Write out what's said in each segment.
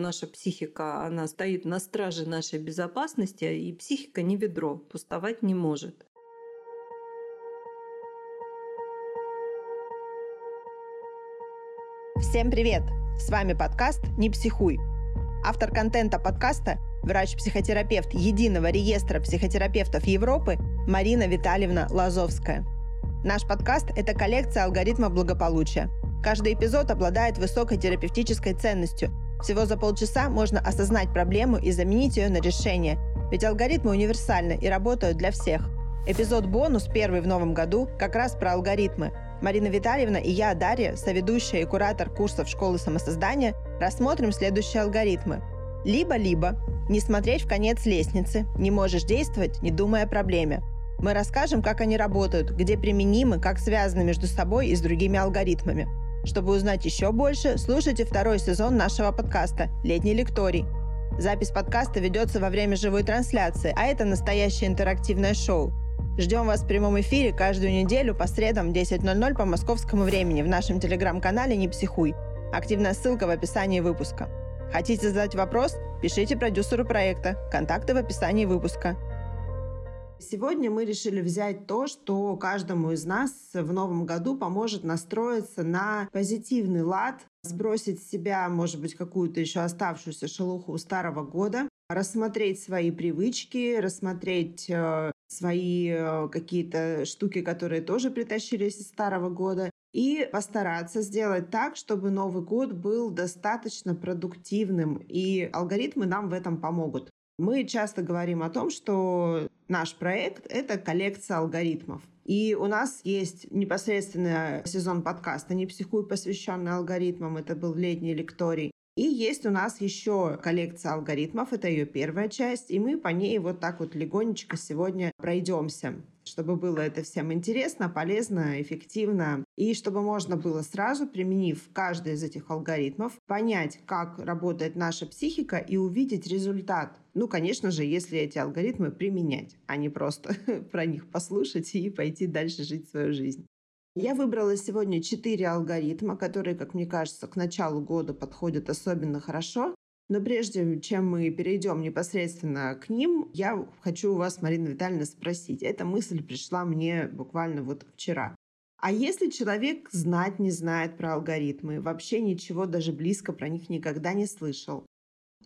Наша психика, она стоит на страже нашей безопасности, и психика не ведро, пустовать не может. Всем привет! С вами подкаст «Не психуй». Автор контента подкаста – врач-психотерапевт Единого реестра психотерапевтов Европы Марина Витальевна Лазовская. Наш подкаст – это коллекция алгоритмов благополучия. Каждый эпизод обладает высокой терапевтической ценностью – всего за полчаса можно осознать проблему и заменить ее на решение. Ведь алгоритмы универсальны и работают для всех. Эпизод «Бонус», первый в новом году, как раз про алгоритмы. Марина Витальевна и я, Дарья, соведущая и куратор курсов школы самосоздания, рассмотрим следующие алгоритмы. Либо-либо. Не смотреть в конец лестницы. Не можешь действовать, не думая о проблеме. Мы расскажем, как они работают, где применимы, как связаны между собой и с другими алгоритмами. Чтобы узнать еще больше, слушайте второй сезон нашего подкаста «Летний лекторий». Запись подкаста ведется во время живой трансляции, а это настоящее интерактивное шоу. Ждем вас в прямом эфире каждую неделю по средам в 10.00 по московскому времени в нашем телеграм-канале «Не психуй». Активная ссылка в описании выпуска. Хотите задать вопрос? Пишите продюсеру проекта. Контакты в описании выпуска. Сегодня мы решили взять то, что каждому из нас в новом году поможет настроиться на позитивный лад, сбросить с себя, может быть, какую-то еще оставшуюся шелуху старого года, рассмотреть свои привычки, рассмотреть э, свои э, какие-то штуки, которые тоже притащились из старого года, и постараться сделать так, чтобы Новый год был достаточно продуктивным, и алгоритмы нам в этом помогут. Мы часто говорим о том, что наш проект — это коллекция алгоритмов. И у нас есть непосредственно сезон подкаста «Не психуй», посвященный алгоритмам. Это был летний лекторий. И есть у нас еще коллекция алгоритмов, это ее первая часть, и мы по ней вот так вот легонечко сегодня пройдемся чтобы было это всем интересно, полезно, эффективно, и чтобы можно было сразу, применив каждый из этих алгоритмов, понять, как работает наша психика и увидеть результат. Ну, конечно же, если эти алгоритмы применять, а не просто про них послушать и пойти дальше жить свою жизнь. Я выбрала сегодня четыре алгоритма, которые, как мне кажется, к началу года подходят особенно хорошо. Но прежде чем мы перейдем непосредственно к ним, я хочу у вас, Марина Витальевна, спросить. Эта мысль пришла мне буквально вот вчера. А если человек знать не знает про алгоритмы, вообще ничего даже близко про них никогда не слышал,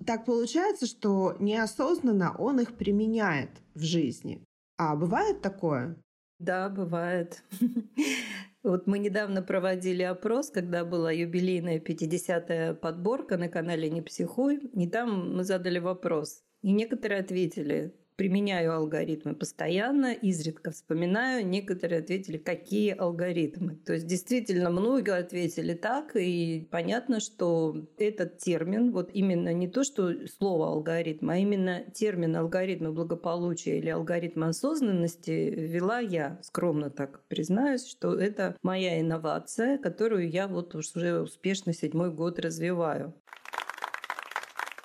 так получается, что неосознанно он их применяет в жизни. А бывает такое? Да, бывает. Вот мы недавно проводили опрос, когда была юбилейная 50-я подборка на канале «Не психуй», и там мы задали вопрос. И некоторые ответили, применяю алгоритмы постоянно, изредка вспоминаю. Некоторые ответили, какие алгоритмы. То есть действительно много ответили так, и понятно, что этот термин, вот именно не то, что слово алгоритм, а именно термин алгоритмы благополучия или алгоритм осознанности ввела я, скромно так признаюсь, что это моя инновация, которую я вот уже успешно седьмой год развиваю.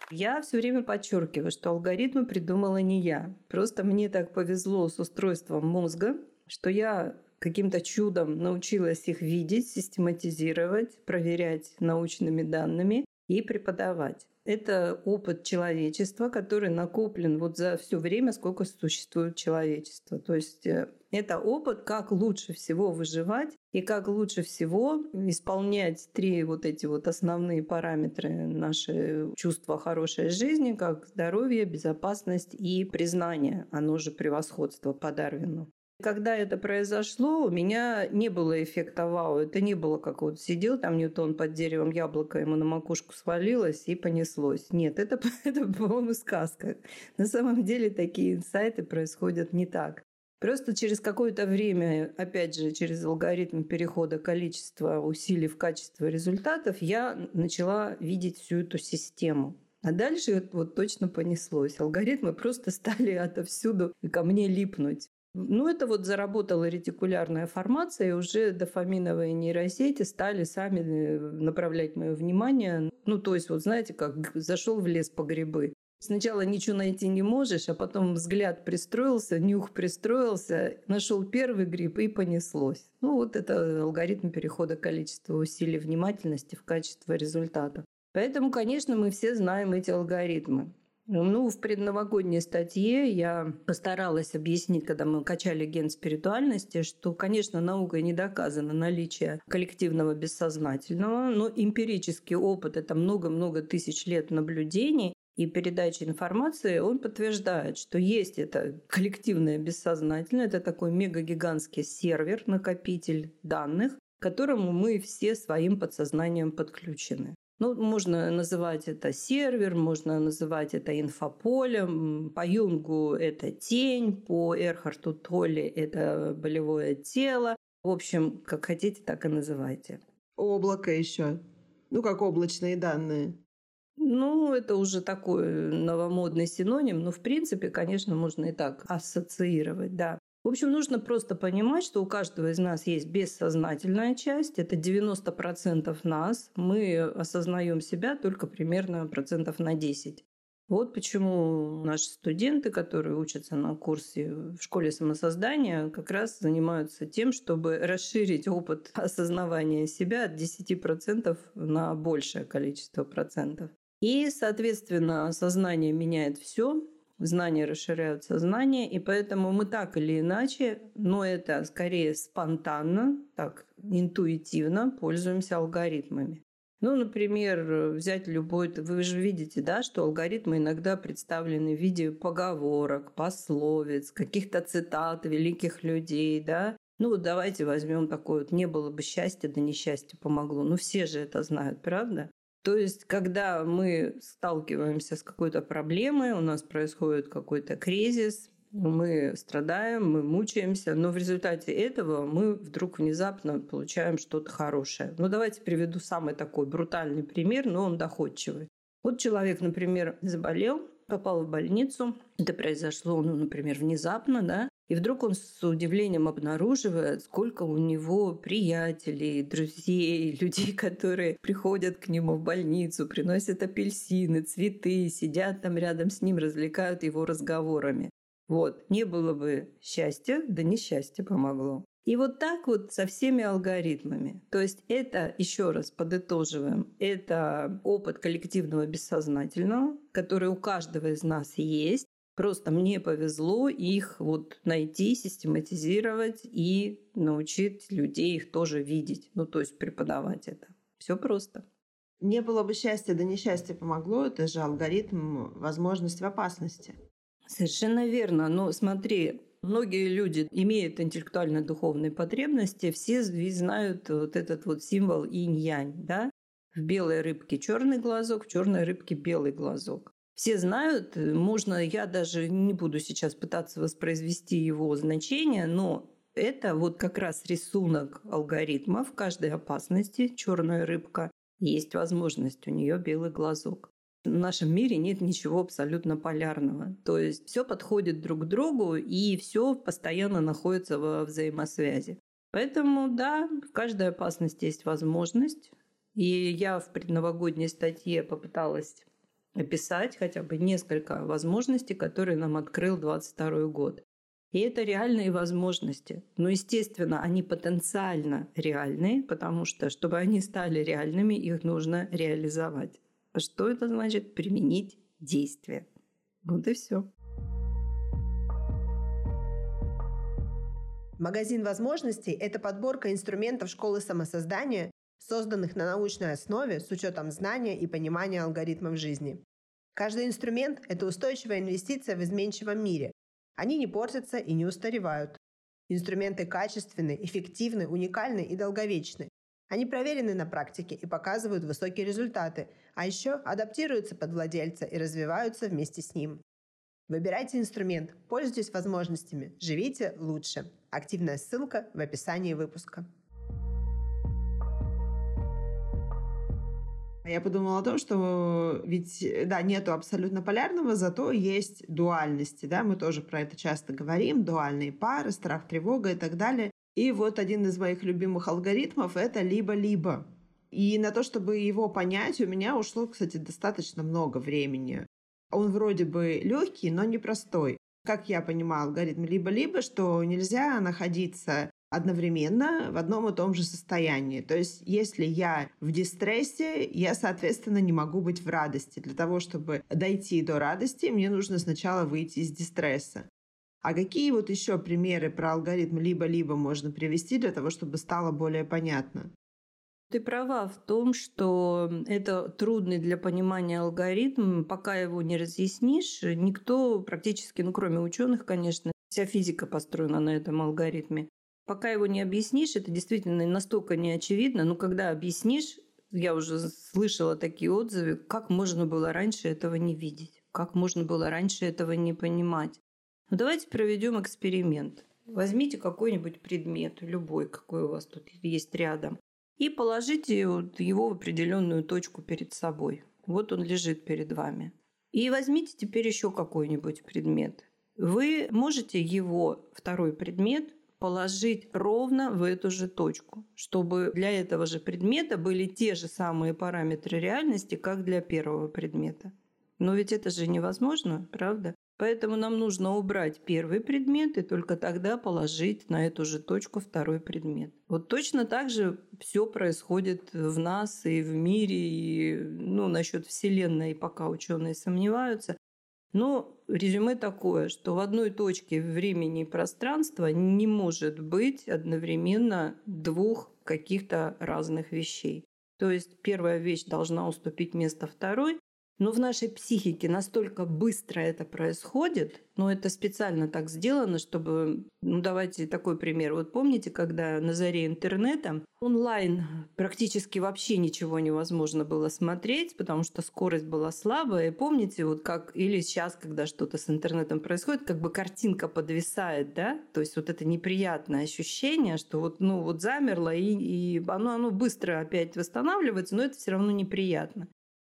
Я все время подчеркиваю, что алгоритмы придумала не я. Просто мне так повезло с устройством мозга, что я каким-то чудом научилась их видеть, систематизировать, проверять научными данными и преподавать. Это опыт человечества, который накоплен вот за все время, сколько существует человечество. То есть э, это опыт, как лучше всего выживать и как лучше всего исполнять три вот эти вот основные параметры наши чувства хорошей жизни, как здоровье, безопасность и признание, оно же превосходство по Дарвину. Когда это произошло, у меня не было эффекта вау. Это не было как вот сидел там Ньютон под деревом, яблоко ему на макушку свалилось и понеслось. Нет, это, это по-моему, сказка. На самом деле такие инсайты происходят не так. Просто через какое-то время, опять же, через алгоритм перехода количества усилий в качество результатов, я начала видеть всю эту систему. А дальше вот точно понеслось. Алгоритмы просто стали отовсюду ко мне липнуть. Ну, это вот заработала ретикулярная формация, и уже дофаминовые нейросети стали сами э, направлять мое внимание. Ну, то есть, вот знаете, как зашел в лес по грибы. Сначала ничего найти не можешь, а потом взгляд пристроился, нюх пристроился, нашел первый гриб и понеслось. Ну вот это алгоритм перехода количества усилий внимательности в качество результата. Поэтому, конечно, мы все знаем эти алгоритмы. Ну, в предновогодней статье я постаралась объяснить, когда мы качали ген спиритуальности, что, конечно, наукой не доказано наличие коллективного бессознательного, но эмпирический опыт – это много-много тысяч лет наблюдений, и передачи информации, он подтверждает, что есть это коллективное бессознательное, это такой мегагигантский сервер, накопитель данных, к которому мы все своим подсознанием подключены. Ну, можно называть это сервер, можно называть это инфополем. По Юнгу это тень, по Эрхарту Толли это болевое тело. В общем, как хотите, так и называйте. Облако еще. Ну, как облачные данные. Ну, это уже такой новомодный синоним, но в принципе, конечно, можно и так ассоциировать, да. В общем, нужно просто понимать, что у каждого из нас есть бессознательная часть. Это 90% нас. Мы осознаем себя только примерно процентов на 10. Вот почему наши студенты, которые учатся на курсе в школе самосоздания, как раз занимаются тем, чтобы расширить опыт осознавания себя от 10% на большее количество процентов. И, соответственно, сознание меняет все, знания расширяют сознание, и поэтому мы так или иначе, но это скорее спонтанно, так интуитивно пользуемся алгоритмами. Ну, например, взять любой... Вы же видите, да, что алгоритмы иногда представлены в виде поговорок, пословиц, каких-то цитат великих людей, да. Ну, давайте возьмем такое вот «не было бы счастья, да несчастье помогло». Ну, все же это знают, правда? То есть, когда мы сталкиваемся с какой-то проблемой, у нас происходит какой-то кризис, мы страдаем, мы мучаемся, но в результате этого мы вдруг внезапно получаем что-то хорошее. Ну, давайте приведу самый такой брутальный пример, но он доходчивый. Вот человек, например, заболел, попал в больницу. Это произошло, ну, например, внезапно, да. И вдруг он с удивлением обнаруживает, сколько у него приятелей, друзей, людей, которые приходят к нему в больницу, приносят апельсины, цветы, сидят там рядом с ним, развлекают его разговорами. Вот, не было бы счастья, да несчастье помогло. И вот так вот со всеми алгоритмами. То есть это, еще раз подытоживаем, это опыт коллективного бессознательного, который у каждого из нас есть. Просто мне повезло их вот найти, систематизировать и научить людей их тоже видеть. Ну, то есть преподавать это. Все просто. Не было бы счастья, да несчастье помогло. Это же алгоритм возможность в опасности. Совершенно верно. Но смотри, многие люди имеют интеллектуально-духовные потребности, все знают вот этот вот символ инь-янь, да? В белой рыбке черный глазок, в черной рыбке белый глазок все знают, э, можно, я даже не буду сейчас пытаться воспроизвести его значение, но это вот как раз рисунок алгоритма в каждой опасности, черная рыбка, есть возможность, у нее белый глазок. В нашем мире нет ничего абсолютно полярного. То есть все подходит друг к другу, и все постоянно находится во взаимосвязи. Поэтому, да, в каждой опасности есть возможность. И я в предновогодней статье попыталась описать хотя бы несколько возможностей, которые нам открыл 22 год. И это реальные возможности. Но, естественно, они потенциально реальные, потому что, чтобы они стали реальными, их нужно реализовать. А что это значит? Применить действие. Вот и все. Магазин возможностей – это подборка инструментов школы самосоздания, созданных на научной основе с учетом знания и понимания алгоритмов жизни. Каждый инструмент – это устойчивая инвестиция в изменчивом мире. Они не портятся и не устаревают. Инструменты качественны, эффективны, уникальны и долговечны. Они проверены на практике и показывают высокие результаты, а еще адаптируются под владельца и развиваются вместе с ним. Выбирайте инструмент, пользуйтесь возможностями, живите лучше. Активная ссылка в описании выпуска. Я подумала о том, что ведь, да, нету абсолютно полярного, зато есть дуальности, да, мы тоже про это часто говорим, дуальные пары, страх, тревога и так далее. И вот один из моих любимых алгоритмов — это либо-либо. И на то, чтобы его понять, у меня ушло, кстати, достаточно много времени. Он вроде бы легкий, но непростой. Как я понимаю алгоритм либо-либо, что нельзя находиться одновременно в одном и том же состоянии. То есть, если я в дистрессе, я, соответственно, не могу быть в радости. Для того, чтобы дойти до радости, мне нужно сначала выйти из дистресса. А какие вот еще примеры про алгоритм либо-либо можно привести для того, чтобы стало более понятно? Ты права в том, что это трудный для понимания алгоритм. Пока его не разъяснишь, никто практически, ну кроме ученых, конечно, вся физика построена на этом алгоритме. Пока его не объяснишь, это действительно настолько не очевидно. Но когда объяснишь, я уже слышала такие отзывы, как можно было раньше этого не видеть, как можно было раньше этого не понимать. Ну, давайте проведем эксперимент. Возьмите какой-нибудь предмет, любой, какой у вас тут есть рядом, и положите его в определенную точку перед собой. Вот он лежит перед вами. И возьмите теперь еще какой-нибудь предмет. Вы можете его, второй предмет, положить ровно в эту же точку, чтобы для этого же предмета были те же самые параметры реальности, как для первого предмета. Но ведь это же невозможно, правда? Поэтому нам нужно убрать первый предмет и только тогда положить на эту же точку второй предмет. Вот точно так же все происходит в нас и в мире, и ну, насчет Вселенной пока ученые сомневаются. Но резюме такое, что в одной точке времени и пространства не может быть одновременно двух каких-то разных вещей. То есть первая вещь должна уступить место второй, но в нашей психике настолько быстро это происходит, но это специально так сделано, чтобы... Ну, давайте такой пример. Вот помните, когда на заре интернета онлайн практически вообще ничего невозможно было смотреть, потому что скорость была слабая. И помните, вот как... Или сейчас, когда что-то с интернетом происходит, как бы картинка подвисает, да? То есть вот это неприятное ощущение, что вот, ну, вот замерло, и, и оно, оно быстро опять восстанавливается, но это все равно неприятно.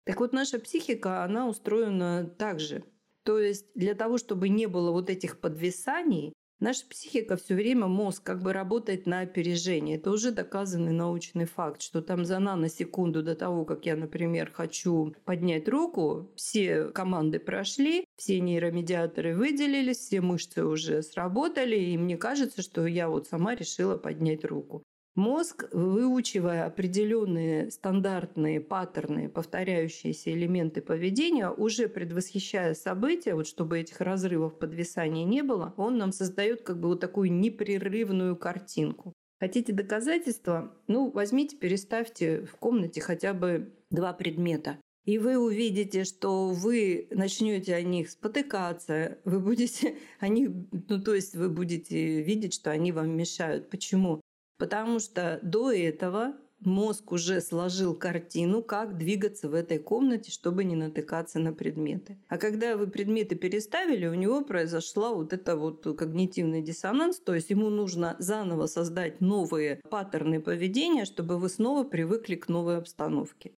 Так вот, наша психика, она устроена так же. То есть для того, чтобы не было вот этих подвисаний, наша психика все время, мозг как бы работает на опережение. Это уже доказанный научный факт, что там за наносекунду до того, как я, например, хочу поднять руку, все команды прошли, все нейромедиаторы выделились, все мышцы уже сработали, и мне кажется, что я вот сама решила поднять руку. Мозг, выучивая определенные стандартные паттерны, повторяющиеся элементы поведения, уже предвосхищая события, вот чтобы этих разрывов подвисания не было, он нам создает как бы вот такую непрерывную картинку. Хотите доказательства? Ну, возьмите, переставьте в комнате хотя бы два предмета. И вы увидите, что вы начнете о них спотыкаться, вы будете о них, ну то есть вы будете видеть, что они вам мешают. Почему? Потому что до этого мозг уже сложил картину, как двигаться в этой комнате, чтобы не натыкаться на предметы. А когда вы предметы переставили, у него произошла вот это вот когнитивный диссонанс, то есть ему нужно заново создать новые паттерны поведения, чтобы вы снова привыкли к новой обстановке.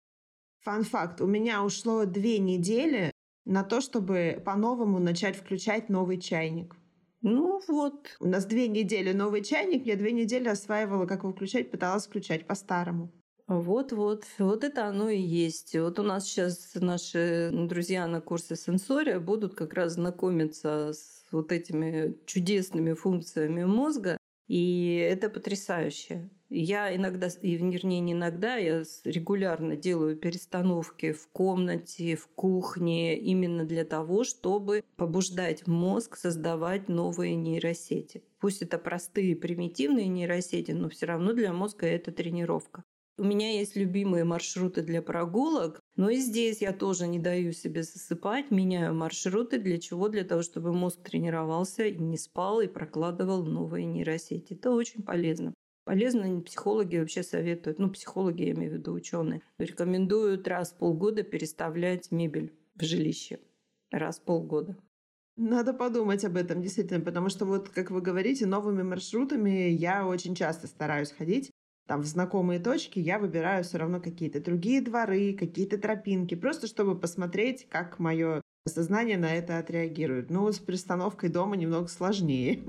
Фан-факт. У меня ушло две недели на то, чтобы по-новому начать включать новый чайник. Ну вот. У нас две недели новый чайник, я две недели осваивала, как его включать, пыталась включать по-старому. Вот-вот, вот это оно и есть. Вот у нас сейчас наши друзья на курсе сенсория будут как раз знакомиться с вот этими чудесными функциями мозга, и это потрясающе. Я иногда, и вернее не иногда, я регулярно делаю перестановки в комнате, в кухне, именно для того, чтобы побуждать мозг создавать новые нейросети. Пусть это простые, примитивные нейросети, но все равно для мозга это тренировка. У меня есть любимые маршруты для прогулок, но и здесь я тоже не даю себе засыпать, меняю маршруты. Для чего? Для того, чтобы мозг тренировался и не спал, и прокладывал новые нейросети. Это очень полезно. Полезно психологи вообще советуют, ну, психологи, я имею в виду ученые, рекомендуют раз в полгода переставлять мебель в жилище. Раз в полгода. Надо подумать об этом, действительно, потому что вот, как вы говорите, новыми маршрутами я очень часто стараюсь ходить. Там в знакомые точки я выбираю все равно какие-то другие дворы, какие-то тропинки, просто чтобы посмотреть, как мое сознание на это отреагирует. Ну, с перестановкой дома немного сложнее.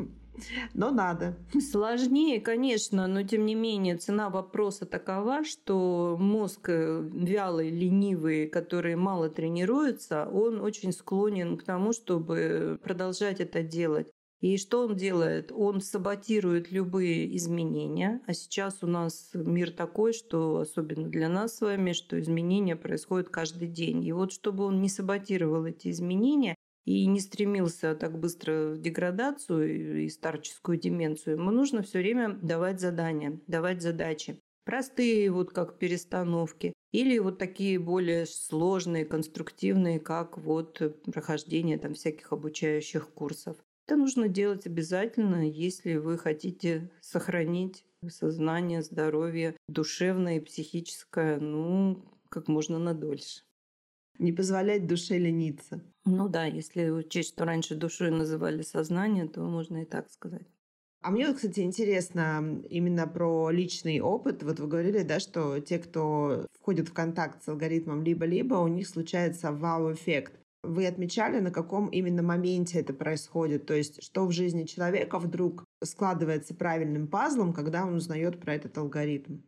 Но надо. Сложнее, конечно, но тем не менее цена вопроса такова, что мозг э, вялый, ленивый, который мало тренируется, он очень склонен к тому, чтобы продолжать это делать. И что он делает? Он саботирует любые изменения. А сейчас у нас мир такой, что особенно для нас с вами, что изменения происходят каждый день. И вот чтобы он не саботировал эти изменения и не стремился так быстро в деградацию и старческую деменцию, ему нужно все время давать задания, давать задачи. Простые, вот как перестановки, или вот такие более сложные, конструктивные, как вот прохождение там всяких обучающих курсов. Это нужно делать обязательно, если вы хотите сохранить сознание, здоровье душевное и психическое, ну, как можно надольше. Не позволять душе лениться. Ну да, если учесть, что раньше душой называли сознание, то можно и так сказать. А мне, кстати, интересно именно про личный опыт. Вот вы говорили, да, что те, кто входит в контакт с алгоритмом либо-либо, у них случается вау-эффект. Вы отмечали, на каком именно моменте это происходит? То есть, что в жизни человека вдруг складывается правильным пазлом, когда он узнает про этот алгоритм?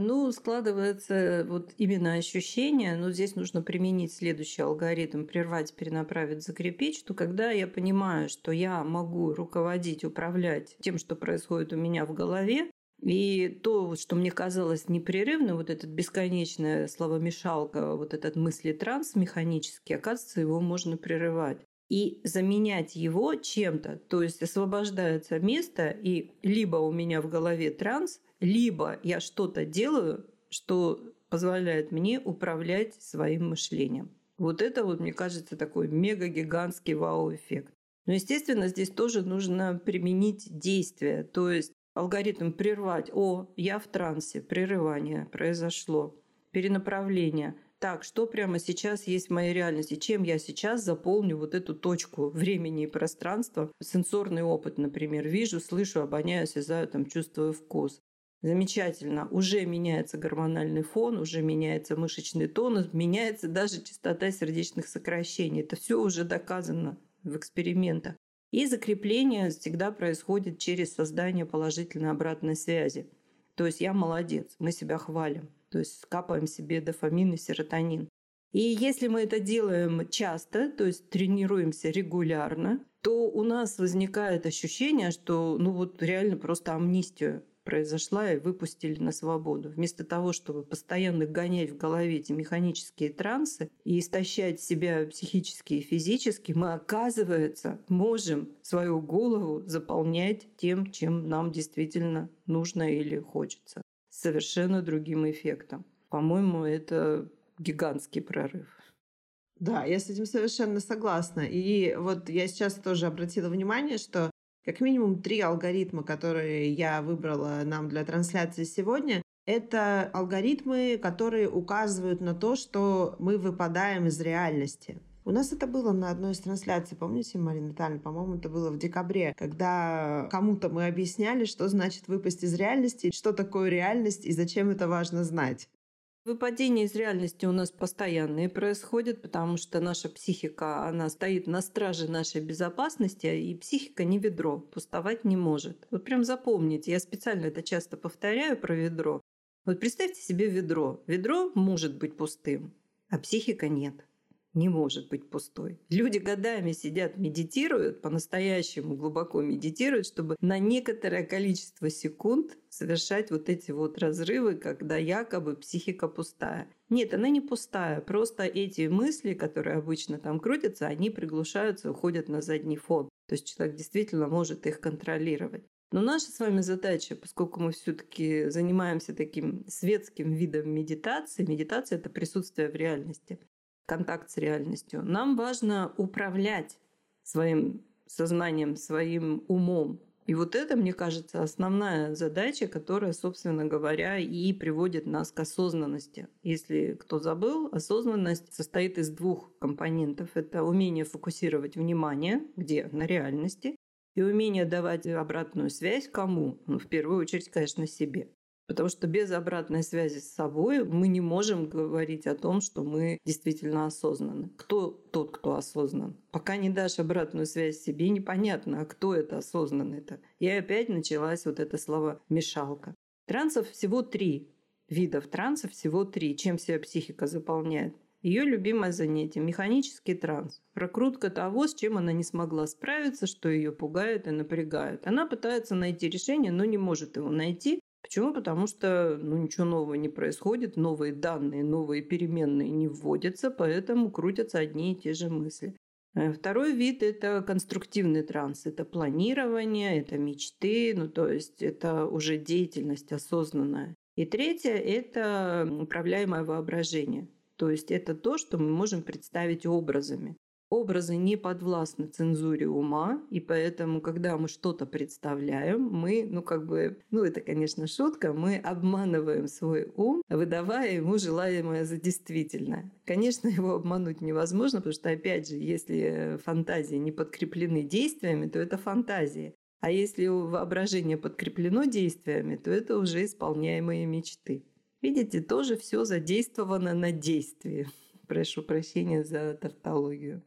Ну, складывается вот именно ощущение, но здесь нужно применить следующий алгоритм, прервать, перенаправить, закрепить, что когда я понимаю, что я могу руководить, управлять тем, что происходит у меня в голове, и то, что мне казалось непрерывно, вот этот бесконечная словомешалка, вот этот мысли-транс механический, оказывается, его можно прерывать и заменять его чем-то. То есть освобождается место, и либо у меня в голове транс, либо я что-то делаю, что позволяет мне управлять своим мышлением. Вот это вот, мне кажется, такой мега-гигантский вау-эффект. Но, естественно, здесь тоже нужно применить действие. То есть алгоритм прервать. О, я в трансе, прерывание произошло, перенаправление. Так, что прямо сейчас есть в моей реальности? Чем я сейчас заполню вот эту точку времени и пространства? Сенсорный опыт, например. Вижу, слышу, обоняю, осязаю, там, чувствую вкус. Замечательно. Уже меняется гормональный фон, уже меняется мышечный тонус, меняется даже частота сердечных сокращений. Это все уже доказано в экспериментах. И закрепление всегда происходит через создание положительной обратной связи. То есть я молодец, мы себя хвалим. То есть скапаем себе дофамин и серотонин. И если мы это делаем часто, то есть тренируемся регулярно, то у нас возникает ощущение, что ну вот реально просто амнистию произошла и выпустили на свободу. Вместо того, чтобы постоянно гонять в голове эти механические трансы и истощать себя психически и физически, мы, оказывается, можем свою голову заполнять тем, чем нам действительно нужно или хочется. Совершенно другим эффектом. По-моему, это гигантский прорыв. Да, я с этим совершенно согласна. И вот я сейчас тоже обратила внимание, что как минимум три алгоритма, которые я выбрала нам для трансляции сегодня. Это алгоритмы, которые указывают на то, что мы выпадаем из реальности. У нас это было на одной из трансляций, помните, Марина Витальевна, по-моему, это было в декабре, когда кому-то мы объясняли, что значит выпасть из реальности, что такое реальность и зачем это важно знать. Выпадение из реальности у нас постоянные происходит, потому что наша психика, она стоит на страже нашей безопасности, и психика не ведро, пустовать не может. Вот прям запомните, я специально это часто повторяю про ведро. Вот представьте себе ведро. Ведро может быть пустым, а психика нет не может быть пустой. Люди годами сидят, медитируют, по-настоящему глубоко медитируют, чтобы на некоторое количество секунд совершать вот эти вот разрывы, когда якобы психика пустая. Нет, она не пустая, просто эти мысли, которые обычно там крутятся, они приглушаются, уходят на задний фон. То есть человек действительно может их контролировать. Но наша с вами задача, поскольку мы все-таки занимаемся таким светским видом медитации, медитация это присутствие в реальности, контакт с реальностью. Нам важно управлять своим сознанием, своим умом. И вот это, мне кажется, основная задача, которая, собственно говоря, и приводит нас к осознанности. Если кто забыл, осознанность состоит из двух компонентов. Это умение фокусировать внимание, где на реальности, и умение давать обратную связь кому? Ну, в первую очередь, конечно, себе. Потому что без обратной связи с собой мы не можем говорить о том, что мы действительно осознаны. Кто тот, кто осознан? Пока не дашь обратную связь себе, непонятно, а кто это осознанный-то. И опять началась вот это слово «мешалка». Трансов всего три. Видов трансов всего три. Чем себя психика заполняет? Ее любимое занятие – механический транс. Прокрутка того, с чем она не смогла справиться, что ее пугает и напрягает. Она пытается найти решение, но не может его найти. Почему? Потому что ну, ничего нового не происходит, новые данные, новые переменные не вводятся, поэтому крутятся одни и те же мысли. Э, второй вид – это конструктивный транс. Это планирование, это мечты, ну то есть это уже деятельность осознанная. И третье – это управляемое воображение. То есть это то, что мы можем представить образами. Образы не подвластны цензуре ума, и поэтому, когда мы что-то представляем, мы, ну как бы, ну это, конечно, шутка, мы обманываем свой ум, выдавая ему желаемое за действительное. Конечно, его обмануть невозможно, потому что, опять же, если фантазии не подкреплены действиями, то это фантазии. А если воображение подкреплено действиями, то это уже исполняемые мечты. Видите, тоже все задействовано на действии. Прошу прощения за тавтологию.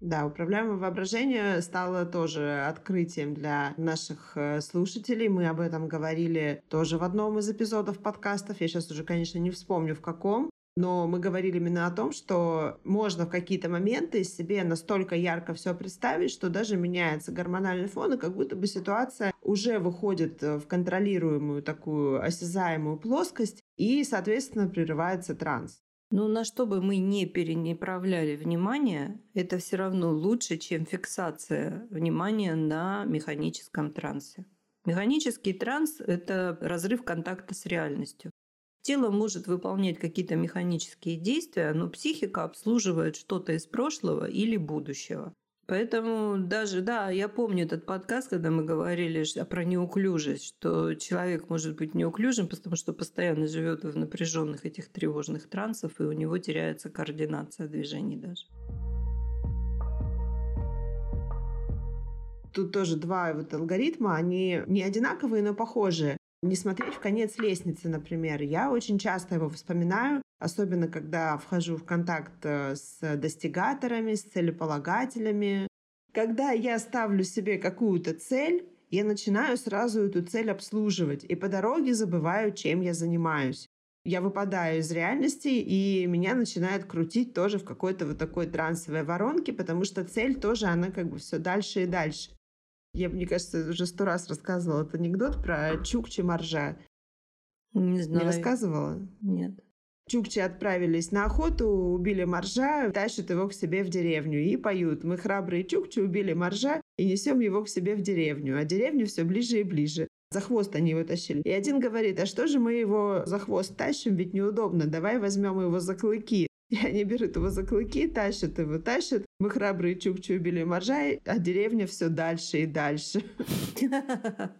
Да, управляемое воображение стало тоже открытием для наших э, слушателей. Мы об этом говорили тоже в одном из эпизодов подкастов. Я сейчас уже, конечно, не вспомню в каком. Но мы говорили именно о том, что можно в какие-то моменты себе настолько ярко все представить, что даже меняется гормональный фон, и как будто бы ситуация уже выходит э, в контролируемую такую осязаемую плоскость, и, соответственно, прерывается транс. Ну, на что бы мы не перенаправляли внимание, это все равно лучше, чем фиксация внимания на механическом трансе. Механический транс – это разрыв контакта с реальностью. Тело может выполнять какие-то механические действия, но психика обслуживает что-то из прошлого или будущего. Поэтому даже, да, я помню этот подкаст, когда мы говорили про неуклюжесть, что человек может быть неуклюжим, потому что постоянно живет в напряженных этих тревожных трансов, и у него теряется координация движений даже. Тут тоже два вот алгоритма, они не одинаковые, но похожие. Не смотреть в конец лестницы, например. Я очень часто его вспоминаю, особенно когда вхожу в контакт э, с достигаторами, с целеполагателями. Когда я ставлю себе какую-то цель, я начинаю сразу эту цель обслуживать, и по дороге забываю, чем я занимаюсь. Я выпадаю из реальности, и меня начинает крутить тоже в какой-то вот такой трансовой воронке, потому что цель тоже, она как бы все дальше и дальше. Я, мне кажется, уже сто раз рассказывала этот анекдот про Чукчи Маржа. Не знаю. Не рассказывала? Нет. Чукчи отправились на охоту, убили моржа, тащат его к себе в деревню и поют. Мы храбрые Чукчи убили моржа и несем его к себе в деревню. А деревню все ближе и ближе. За хвост они его тащили. И один говорит, а что же мы его за хвост тащим, ведь неудобно, давай возьмем его за клыки. И они берут его за клыки, тащат его, тащат. Мы храбрые чукчи убили моржа, а деревня все дальше и дальше.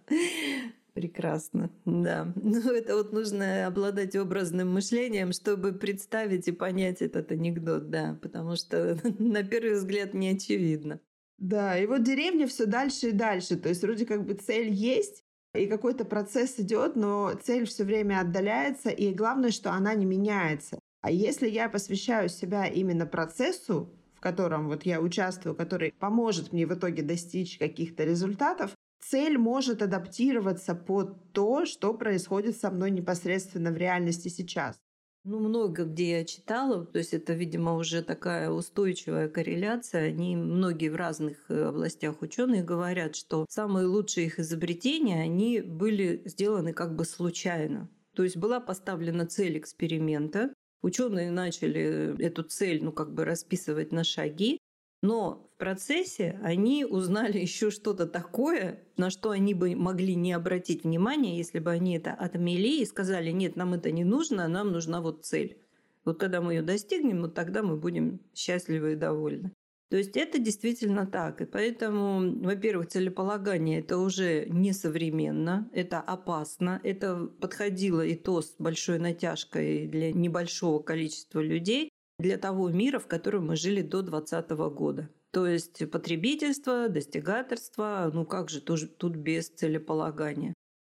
Прекрасно, да. Ну, это вот нужно обладать образным мышлением, чтобы представить и понять этот анекдот, да, потому что на первый взгляд не очевидно. Да, и вот деревня все дальше и дальше. То есть вроде как бы цель есть, и какой-то процесс идет, но цель все время отдаляется, и главное, что она не меняется. А если я посвящаю себя именно процессу, в котором вот я участвую, который поможет мне в итоге достичь каких-то результатов, цель может адаптироваться под то, что происходит со мной непосредственно в реальности сейчас. Ну, много где я читала, то есть это, видимо, уже такая устойчивая корреляция. Они, многие в разных э, областях ученые говорят, что самые лучшие их изобретения, они были сделаны как бы случайно. То есть была поставлена цель эксперимента, Ученые начали эту цель, ну, как бы расписывать на шаги, но в процессе они узнали еще что-то такое, на что они бы могли не обратить внимания, если бы они это отмели и сказали, нет, нам это не нужно, нам нужна вот цель. Вот когда мы ее достигнем, вот тогда мы будем счастливы и довольны. То есть это действительно так. И поэтому, во-первых, целеполагание это уже несовременно, это опасно, это подходило и то с большой натяжкой для небольшого количества людей, для того мира, в котором мы жили до 2020 года. То есть потребительство, достигаторство, ну как же тоже тут без целеполагания.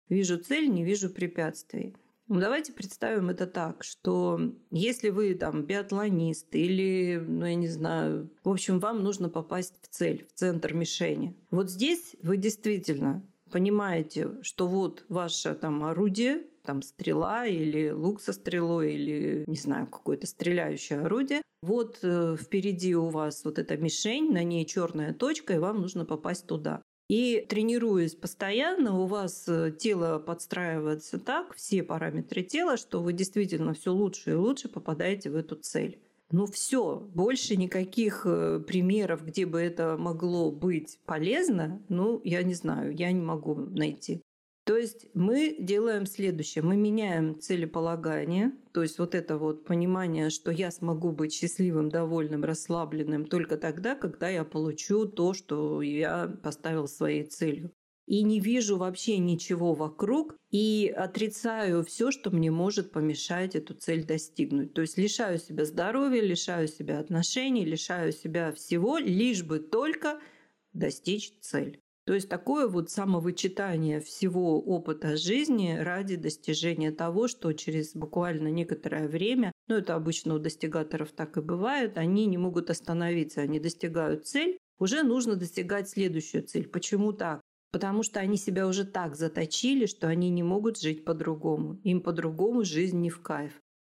Вижу цель, не вижу препятствий. Ну, давайте представим это так, что если вы там биатлонист или, ну я не знаю, в общем, вам нужно попасть в цель, в центр мишени. Вот здесь вы действительно понимаете, что вот ваше там орудие, там стрела или лук со стрелой или, не знаю, какое-то стреляющее орудие. Вот э, впереди у вас вот эта мишень, на ней черная точка, и вам нужно попасть туда. И тренируясь постоянно, у вас э, тело подстраивается так, все параметры тела, что вы действительно все лучше и лучше попадаете в эту цель. Ну все, больше никаких э, примеров, где бы это могло быть полезно, ну, я не знаю, я не могу найти. То есть мы делаем следующее. Мы меняем целеполагание, то есть вот это вот понимание, что я смогу быть счастливым, довольным, расслабленным только тогда, когда я получу то, что я поставил своей целью и не вижу вообще ничего вокруг и отрицаю все, что мне может помешать эту цель достигнуть. То есть лишаю себя здоровья, лишаю себя отношений, лишаю себя всего, лишь бы только достичь цель. То есть такое вот самовычитание всего опыта жизни ради достижения того, что через буквально некоторое время, ну это обычно у достигаторов так и бывает, они не могут остановиться, они достигают цель, уже нужно достигать следующую цель. Почему так? Потому что они себя уже так заточили, что они не могут жить по-другому. Им по-другому жизнь не в кайф.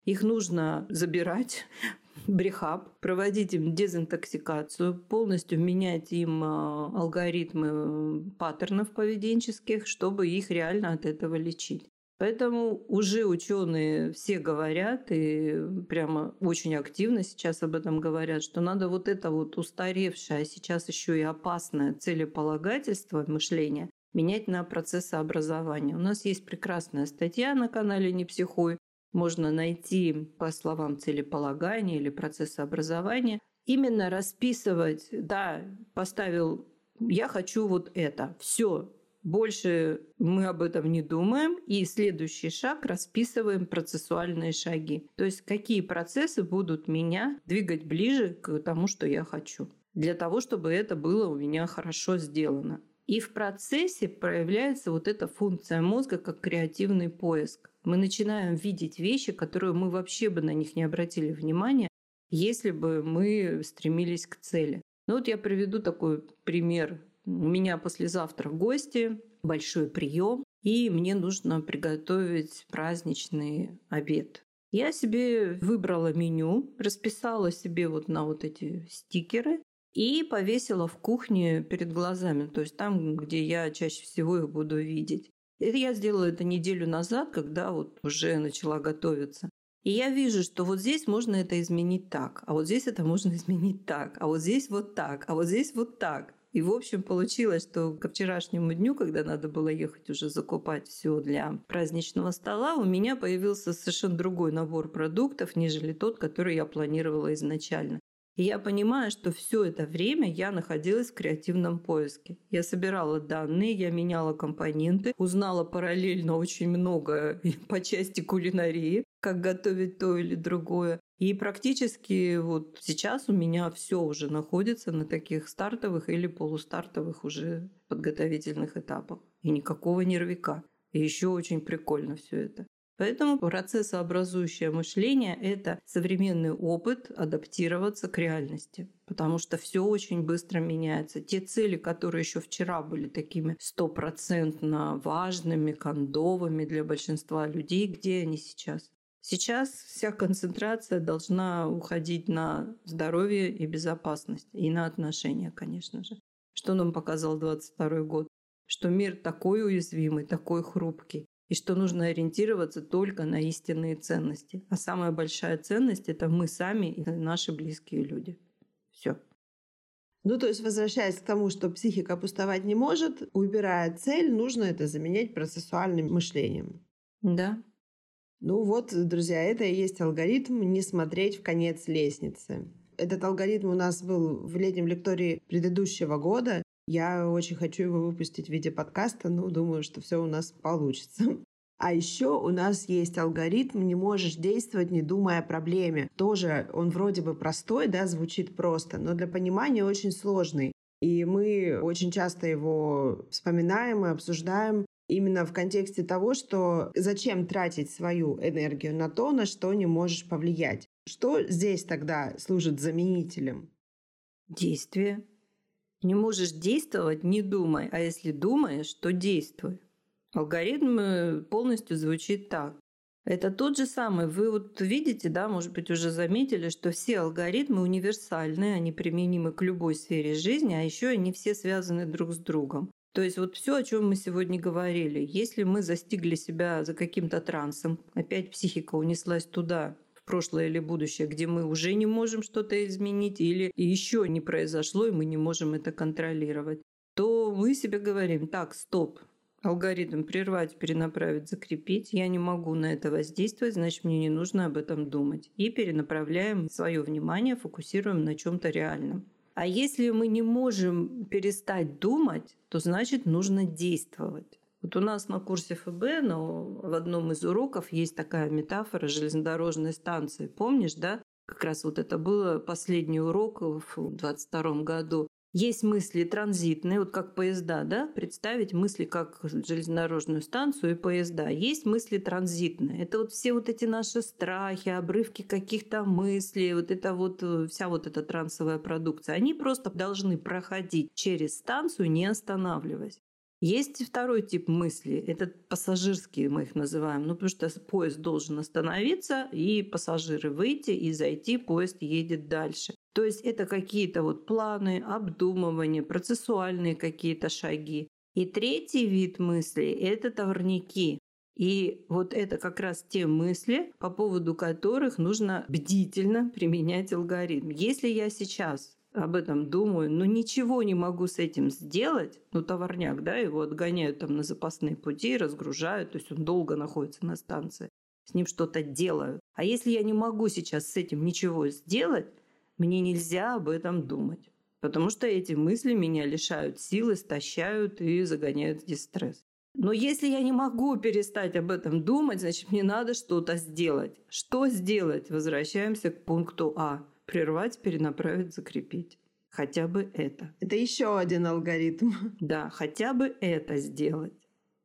Их нужно забирать в брехаб, проводить им дезинтоксикацию, полностью менять им а, алгоритмы паттернов поведенческих, чтобы их реально от этого лечить. Поэтому уже ученые все говорят, и прямо очень активно сейчас об этом говорят, что надо вот это вот устаревшее, а сейчас еще и опасное целеполагательство мышления менять на процессы образования. У нас есть прекрасная статья на канале «Не психуй». Можно найти по словам целеполагания или процесса образования. Именно расписывать, да, поставил я хочу вот это. Все, больше мы об этом не думаем, и следующий шаг расписываем процессуальные шаги. То есть какие процессы будут меня двигать ближе к тому, что я хочу. Для того, чтобы это было у меня хорошо сделано. И в процессе проявляется вот эта функция мозга как креативный поиск. Мы начинаем видеть вещи, которые мы вообще бы на них не обратили внимания, если бы мы стремились к цели. Ну вот я приведу такой пример у меня послезавтра гости, большой прием, и мне нужно приготовить праздничный обед. Я себе выбрала меню, расписала себе вот на вот эти стикеры и повесила в кухне перед глазами, то есть там, где я чаще всего их буду видеть. Это я сделала это неделю назад, когда вот уже начала готовиться. И я вижу, что вот здесь можно это изменить так, а вот здесь это можно изменить так, а вот здесь вот так, а вот здесь вот так. И, в общем, получилось, что ко вчерашнему дню, когда надо было ехать уже закупать все для праздничного стола, у меня появился совершенно другой набор продуктов, нежели тот, который я планировала изначально. И я понимаю, что все это время я находилась в креативном поиске. Я собирала данные, я меняла компоненты, узнала параллельно очень много по части кулинарии, как готовить то или другое. И практически вот сейчас у меня все уже находится на таких стартовых или полустартовых уже подготовительных этапах. И никакого нервика. И еще очень прикольно все это. Поэтому процессообразующее мышление – это современный опыт адаптироваться к реальности, потому что все очень быстро меняется. Те цели, которые еще вчера были такими стопроцентно важными, кондовыми для большинства людей, где они сейчас? Сейчас вся концентрация должна уходить на здоровье и безопасность, и на отношения, конечно же. Что нам показал 22 год? Что мир такой уязвимый, такой хрупкий, и что нужно ориентироваться только на истинные ценности. А самая большая ценность – это мы сами и наши близкие люди. Все. Ну, то есть, возвращаясь к тому, что психика пустовать не может, убирая цель, нужно это заменять процессуальным мышлением. Да, ну вот, друзья, это и есть алгоритм «не смотреть в конец лестницы». Этот алгоритм у нас был в летнем лектории предыдущего года. Я очень хочу его выпустить в виде подкаста, но думаю, что все у нас получится. А еще у нас есть алгоритм «не можешь действовать, не думая о проблеме». Тоже он вроде бы простой, да, звучит просто, но для понимания очень сложный. И мы очень часто его вспоминаем и обсуждаем, именно в контексте того, что зачем тратить свою энергию на то, на что не можешь повлиять. Что здесь тогда служит заменителем? Действие. Не можешь действовать, не думай. А если думаешь, то действуй. Алгоритм э, полностью звучит так. Это тот же самый. Вы вот видите, да, может быть, уже заметили, что все алгоритмы универсальны, они применимы к любой сфере жизни, а еще они все связаны друг с другом. То есть вот все, о чем мы сегодня говорили, если мы застигли себя за каким-то трансом, опять психика унеслась туда, прошлое или будущее, где мы уже не можем что-то изменить или еще не произошло, и мы не можем это контролировать, то мы себе говорим, так, стоп, алгоритм прервать, перенаправить, закрепить. Я не могу на это воздействовать, значит, мне не нужно об этом думать. И перенаправляем свое внимание, фокусируем на чем-то реальном. А если мы не можем перестать думать, то значит нужно действовать. Вот у нас на курсе ФБ, но в одном из уроков есть такая метафора железнодорожной станции. Помнишь, да? Как раз вот это было последний урок в 22 году. Есть мысли транзитные, вот как поезда, да, представить мысли как железнодорожную станцию и поезда. Есть мысли транзитные. Это вот все вот эти наши страхи, обрывки каких-то мыслей, вот это вот э, вся вот эта трансовая продукция. Они просто должны проходить через станцию, не останавливаясь. Есть второй тип мысли, это пассажирские мы их называем, ну потому что поезд должен остановиться и пассажиры выйти и зайти, поезд едет дальше. То есть это какие-то вот планы, обдумывания, процессуальные какие-то шаги. И третий вид мыслей – это товарники. И вот это как раз те мысли, по поводу которых нужно бдительно применять алгоритм. Если я сейчас об этом думаю, но ничего не могу с этим сделать, ну, товарняк, да, его отгоняют там на запасные пути, разгружают, то есть он долго находится на станции, с ним что-то делают. А если я не могу сейчас с этим ничего сделать, мне нельзя об этом думать. Потому что эти мысли меня лишают сил, истощают и загоняют в дистресс. Но если я не могу перестать об этом думать, значит, мне надо что-то сделать. Что сделать? Возвращаемся к пункту А. Прервать, перенаправить, закрепить. Хотя бы это. Это еще один алгоритм. Да, хотя бы это сделать.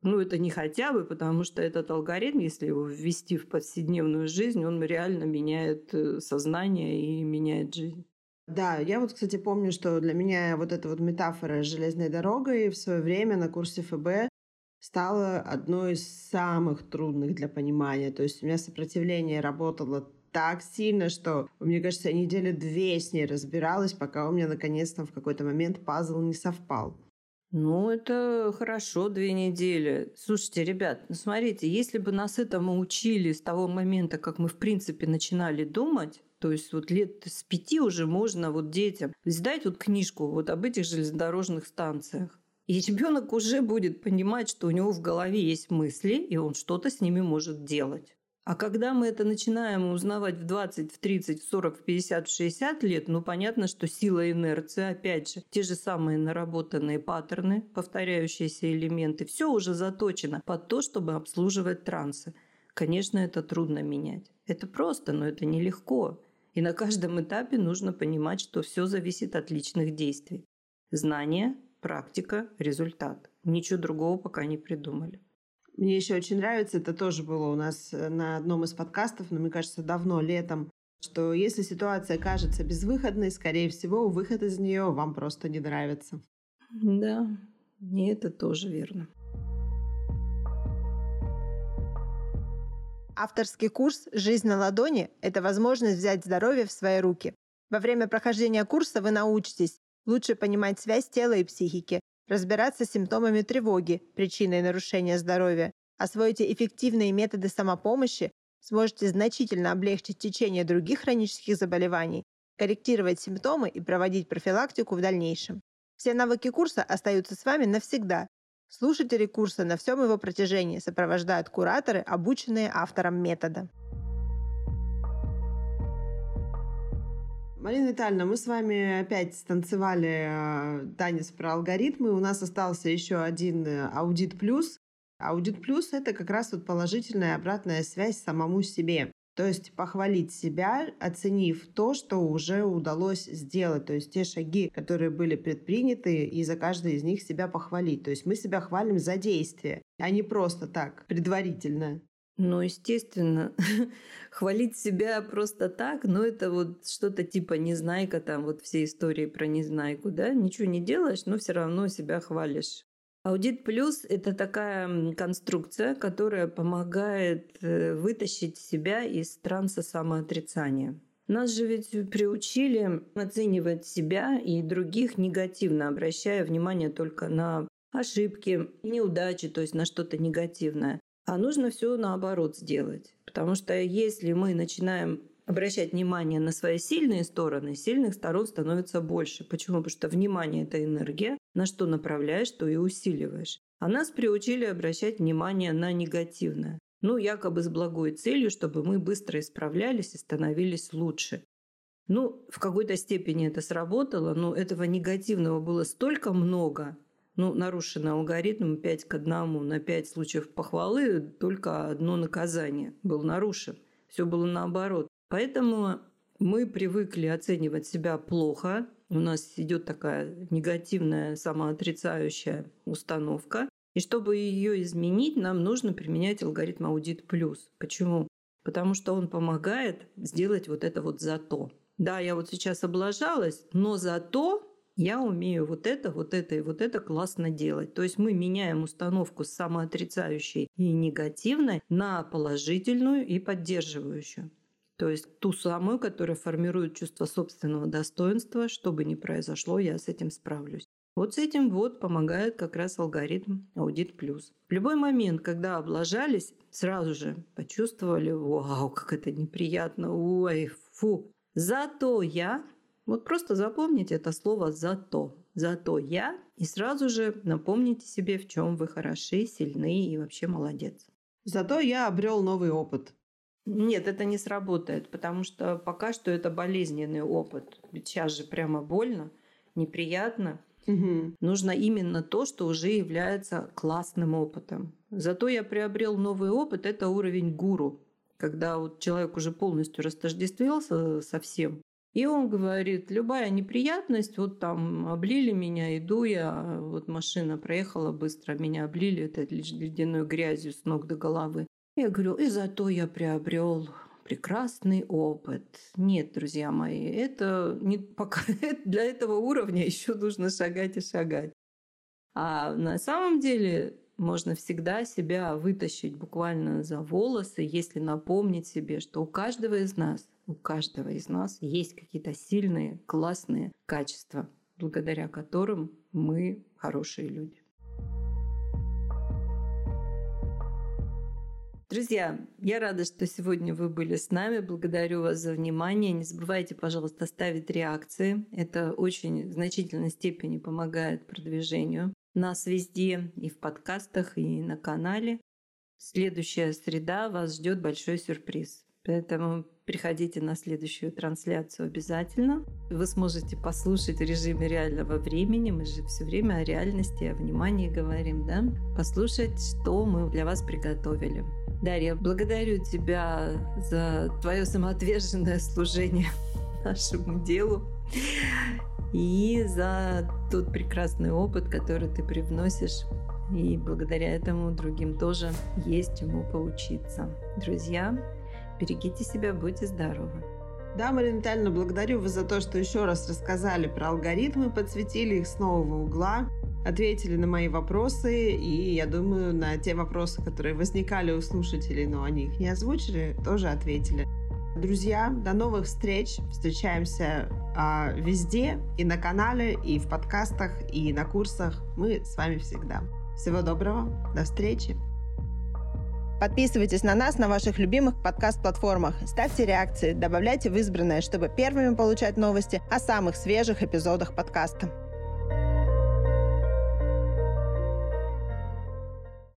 Ну, это не хотя бы, потому что этот алгоритм, если его ввести в повседневную жизнь, он реально меняет э, сознание и меняет жизнь. Да, я вот, кстати, помню, что для меня вот эта вот метафора с железной дорогой в свое время на курсе ФБ стала одной из самых трудных для понимания. То есть у меня сопротивление работало так сильно, что, мне кажется, я недели две с ней разбиралась, пока у меня наконец-то в какой-то момент пазл не совпал. Ну, это хорошо, две недели. Слушайте, ребят, ну смотрите, если бы нас этому учили с того момента, как мы, в принципе, начинали думать, то есть вот лет с пяти уже можно вот детям сдать вот книжку вот об этих железнодорожных станциях. И ребенок уже будет понимать, что у него в голове есть мысли, и он что-то с ними может делать. А когда мы это начинаем узнавать в 20, в 30, в 40, в 50, в 60 лет, ну понятно, что сила инерции, опять же, те же самые наработанные паттерны, повторяющиеся элементы, все уже заточено под то, чтобы обслуживать трансы. Конечно, это трудно менять. Это просто, но это нелегко. И на каждом этапе нужно понимать, что все зависит от личных действий. Знание, практика, результат. Ничего другого пока не придумали. Мне еще очень нравится, это тоже было у нас э, на одном из подкастов, но мне кажется, давно, летом, что если ситуация кажется безвыходной, скорее всего, выход из нее вам просто не нравится. Да, и это тоже верно. Авторский курс «Жизнь на ладони» – это возможность взять здоровье в свои руки. Во время прохождения курса вы научитесь лучше понимать связь тела и психики, разбираться с симптомами тревоги, причиной нарушения здоровья, освоите эффективные методы самопомощи, сможете значительно облегчить течение других хронических заболеваний, корректировать симптомы и проводить профилактику в дальнейшем. Все навыки курса остаются с вами навсегда. Слушатели курса на всем его протяжении сопровождают кураторы, обученные автором метода. Марина Витальевна, мы с вами опять станцевали э, танец про алгоритмы. У нас остался еще один аудит плюс. Аудит плюс – это как раз вот положительная обратная связь самому себе. То есть похвалить себя, оценив то, что уже удалось сделать. То есть те шаги, которые были предприняты, и за каждый из них себя похвалить. То есть мы себя хвалим за действие, а не просто так, предварительно. Ну, естественно, хвалить себя просто так, но это вот что-то типа незнайка, там вот все истории про незнайку, да, ничего не делаешь, но все равно себя хвалишь. Аудит плюс – это такая конструкция, которая помогает э, вытащить себя из транса самоотрицания. Нас же ведь приучили оценивать себя и других негативно, обращая внимание только на ошибки, неудачи, то есть на что-то негативное. А нужно все наоборот сделать. Потому что если мы начинаем обращать внимание на свои сильные стороны, сильных сторон становится больше. Почему? Потому что внимание – это энергия, на что направляешь, то и усиливаешь. А нас приучили обращать внимание на негативное. Ну, якобы с благой целью, чтобы мы быстро исправлялись и становились лучше. Ну, в какой-то степени это сработало, но этого негативного было столько много, ну, нарушенный алгоритм 5 к 1 на 5 случаев похвалы, только одно наказание был нарушен. Все было наоборот. Поэтому мы привыкли оценивать себя плохо. У нас идет такая негативная самоотрицающая установка. И чтобы ее изменить, нам нужно применять алгоритм Аудит Плюс. Почему? Потому что он помогает сделать вот это вот зато. Да, я вот сейчас облажалась, но зато я умею вот это, вот это и вот это классно делать. То есть мы меняем установку с самоотрицающей и негативной на положительную и поддерживающую. То есть ту самую, которая формирует чувство собственного достоинства, что бы ни произошло, я с этим справлюсь. Вот с этим вот помогает как раз алгоритм Аудит Плюс. В любой момент, когда облажались, сразу же почувствовали, вау, как это неприятно, ой, фу. Зато я вот просто запомните это слово «зато». «Зато я» и сразу же напомните себе, в чем вы хороши, сильны и вообще молодец. Зато я обрел новый опыт. Нет, это не сработает, потому что пока что это болезненный опыт. Ведь сейчас же прямо больно, неприятно. Угу. Нужно именно то, что уже является классным опытом. Зато я приобрел новый опыт, это уровень гуру, когда вот человек уже полностью растождествился со всем, и он говорит, любая неприятность, вот там облили меня, иду я, вот машина проехала быстро, меня облили это ледяной грязью с ног до головы. Я говорю, и зато я приобрел прекрасный опыт. Нет, друзья мои, это не пока для этого уровня еще нужно шагать и шагать. А на самом деле можно всегда себя вытащить буквально за волосы, если напомнить себе, что у каждого из нас у каждого из нас есть какие-то сильные, классные качества, благодаря которым мы хорошие люди. Друзья, я рада, что сегодня вы были с нами. Благодарю вас за внимание. Не забывайте, пожалуйста, ставить реакции. Это очень в значительной степени помогает продвижению нас везде, и в подкастах, и на канале. Следующая среда вас ждет большой сюрприз. Поэтому приходите на следующую трансляцию обязательно. Вы сможете послушать в режиме реального времени. Мы же все время о реальности, о внимании говорим, да? Послушать, что мы для вас приготовили. Дарья, благодарю тебя за твое самоотверженное служение нашему делу и за тот прекрасный опыт, который ты привносишь. И благодаря этому другим тоже есть чему поучиться. Друзья, Берегите себя, будьте здоровы. Да, Витальевна, благодарю вас за то, что еще раз рассказали про алгоритмы, подсветили их с нового угла, ответили на мои вопросы, и я думаю, на те вопросы, которые возникали у слушателей, но они их не озвучили, тоже ответили. Друзья, до новых встреч. Встречаемся а, везде, и на канале, и в подкастах, и на курсах. Мы с вами всегда. Всего доброго, до встречи. Подписывайтесь на нас на ваших любимых подкаст-платформах, ставьте реакции, добавляйте в избранное, чтобы первыми получать новости о самых свежих эпизодах подкаста.